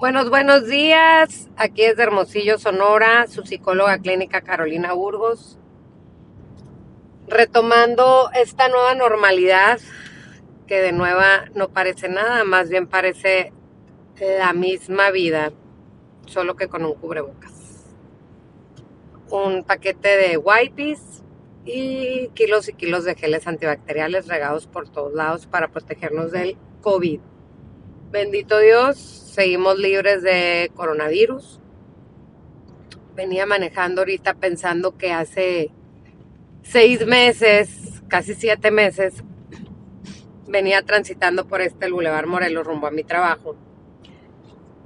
Buenos, buenos días. Aquí es de Hermosillo, Sonora, su psicóloga clínica Carolina Burgos. Retomando esta nueva normalidad, que de nueva no parece nada, más bien parece la misma vida, solo que con un cubrebocas. Un paquete de wipes y kilos y kilos de geles antibacteriales regados por todos lados para protegernos del COVID. Bendito Dios, seguimos libres de coronavirus. Venía manejando ahorita pensando que hace seis meses, casi siete meses, venía transitando por este Boulevard Morelos rumbo a mi trabajo.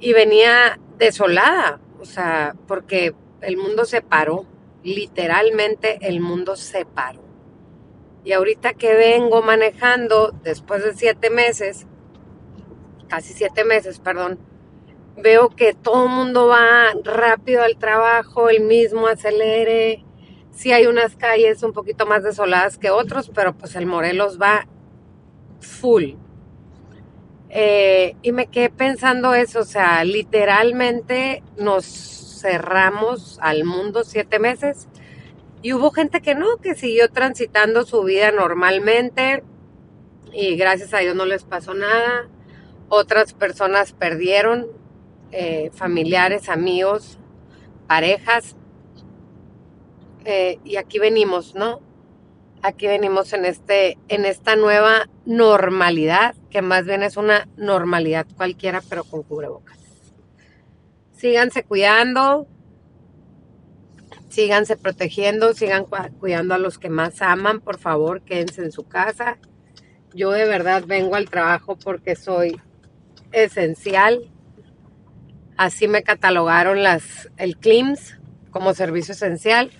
Y venía desolada, o sea, porque el mundo se paró, literalmente el mundo se paró. Y ahorita que vengo manejando, después de siete meses, casi siete meses, perdón, veo que todo el mundo va rápido al trabajo, el mismo acelere. Sí hay unas calles un poquito más desoladas que otros, pero pues el Morelos va full. Eh, y me quedé pensando eso, o sea, literalmente nos cerramos al mundo siete meses y hubo gente que no, que siguió transitando su vida normalmente y gracias a Dios no les pasó nada. Otras personas perdieron eh, familiares, amigos, parejas. Eh, y aquí venimos, ¿no? Aquí venimos en, este, en esta nueva normalidad, que más bien es una normalidad cualquiera, pero con cubrebocas. Síganse cuidando, síganse protegiendo, sigan cuidando a los que más aman, por favor, quédense en su casa. Yo de verdad vengo al trabajo porque soy esencial. Así me catalogaron las, el CLIMS como servicio esencial.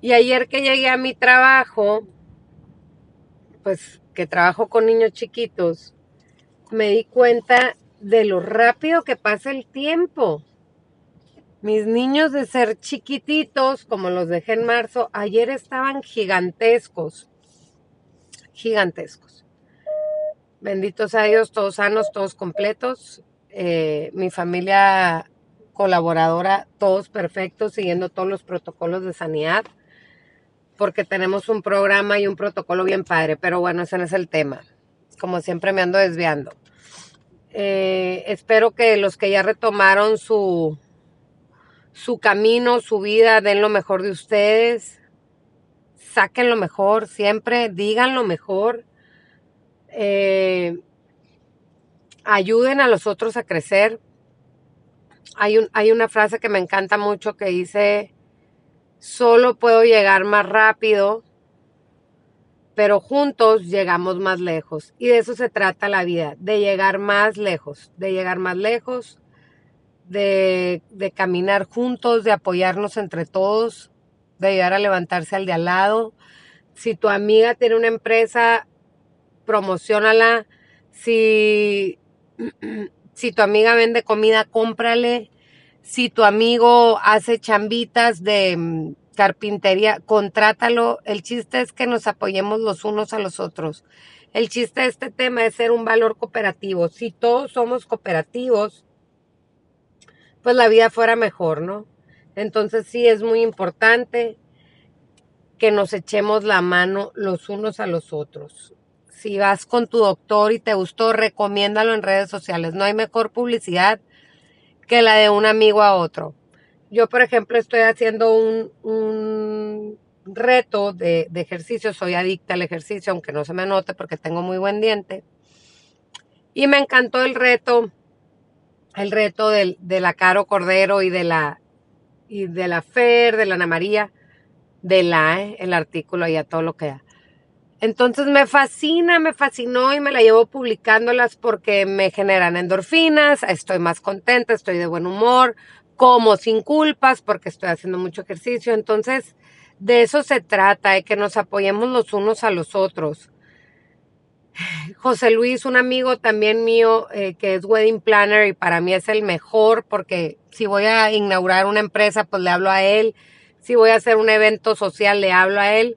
Y ayer que llegué a mi trabajo, pues que trabajo con niños chiquitos, me di cuenta de lo rápido que pasa el tiempo. Mis niños de ser chiquititos, como los dejé en marzo, ayer estaban gigantescos. Gigantescos. Benditos a Dios, todos sanos, todos completos. Eh, mi familia colaboradora, todos perfectos, siguiendo todos los protocolos de sanidad, porque tenemos un programa y un protocolo bien padre, pero bueno, ese no es el tema. Como siempre me ando desviando. Eh, espero que los que ya retomaron su, su camino, su vida, den lo mejor de ustedes, saquen lo mejor, siempre digan lo mejor eh, ayuden a los otros a crecer. Hay, un, hay una frase que me encanta mucho que dice, solo puedo llegar más rápido, pero juntos llegamos más lejos. Y de eso se trata la vida, de llegar más lejos, de llegar más lejos, de, de caminar juntos, de apoyarnos entre todos, de ayudar a levantarse al de al lado. Si tu amiga tiene una empresa, promocionala. Si, si tu amiga vende comida, cómprale. Si tu amigo hace chambitas de mm, carpintería, contrátalo. El chiste es que nos apoyemos los unos a los otros. El chiste de este tema es ser un valor cooperativo. Si todos somos cooperativos, pues la vida fuera mejor, ¿no? Entonces sí es muy importante que nos echemos la mano los unos a los otros si vas con tu doctor y te gustó, recomiéndalo en redes sociales. No hay mejor publicidad que la de un amigo a otro. Yo, por ejemplo, estoy haciendo un, reto de, ejercicio. Soy adicta al ejercicio, aunque no se me note porque tengo muy buen diente. Y me encantó el reto, el reto de la Caro Cordero y de la, y de la Fer, de la Ana María, de la, eh, el artículo y a todo lo que da. Entonces me fascina, me fascinó y me la llevo publicándolas porque me generan endorfinas, estoy más contenta, estoy de buen humor, como sin culpas porque estoy haciendo mucho ejercicio. Entonces, de eso se trata, de que nos apoyemos los unos a los otros. José Luis, un amigo también mío eh, que es wedding planner y para mí es el mejor porque si voy a inaugurar una empresa, pues le hablo a él. Si voy a hacer un evento social, le hablo a él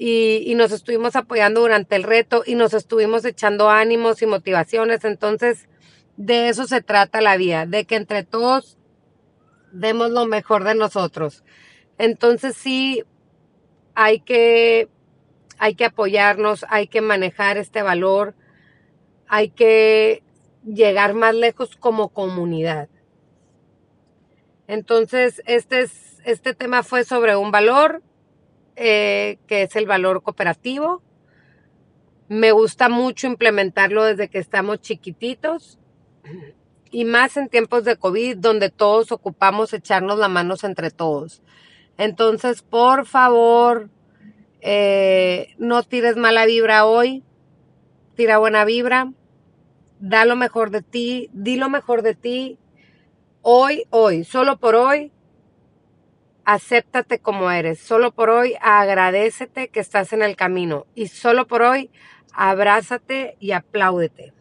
y, nos estuvimos apoyando durante el reto y nos estuvimos echando ánimos y motivaciones. Entonces, de eso se trata la vida, de que entre todos demos lo mejor de nosotros. Entonces sí, hay que, hay que apoyarnos, hay que manejar este valor, hay que llegar más lejos como comunidad. Entonces, este, es, este tema fue sobre un valor, eh, que es el valor cooperativo. Me gusta mucho implementarlo desde que estamos chiquititos. Y más en tiempos de COVID donde todos ocupamos echarnos las manos entre todos. Entonces, por favor, eh, no tires mala vibra hoy, tira buena vibra, da lo mejor de ti, di lo mejor de ti, hoy, hoy, solo por hoy, acéptate como eres, solo por hoy agradecete que estás en el camino y solo por hoy abrázate y apláudete.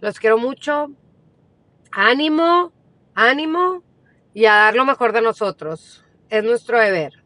Los quiero mucho, ánimo, ánimo y a dar lo mejor de nosotros. Es nuestro deber.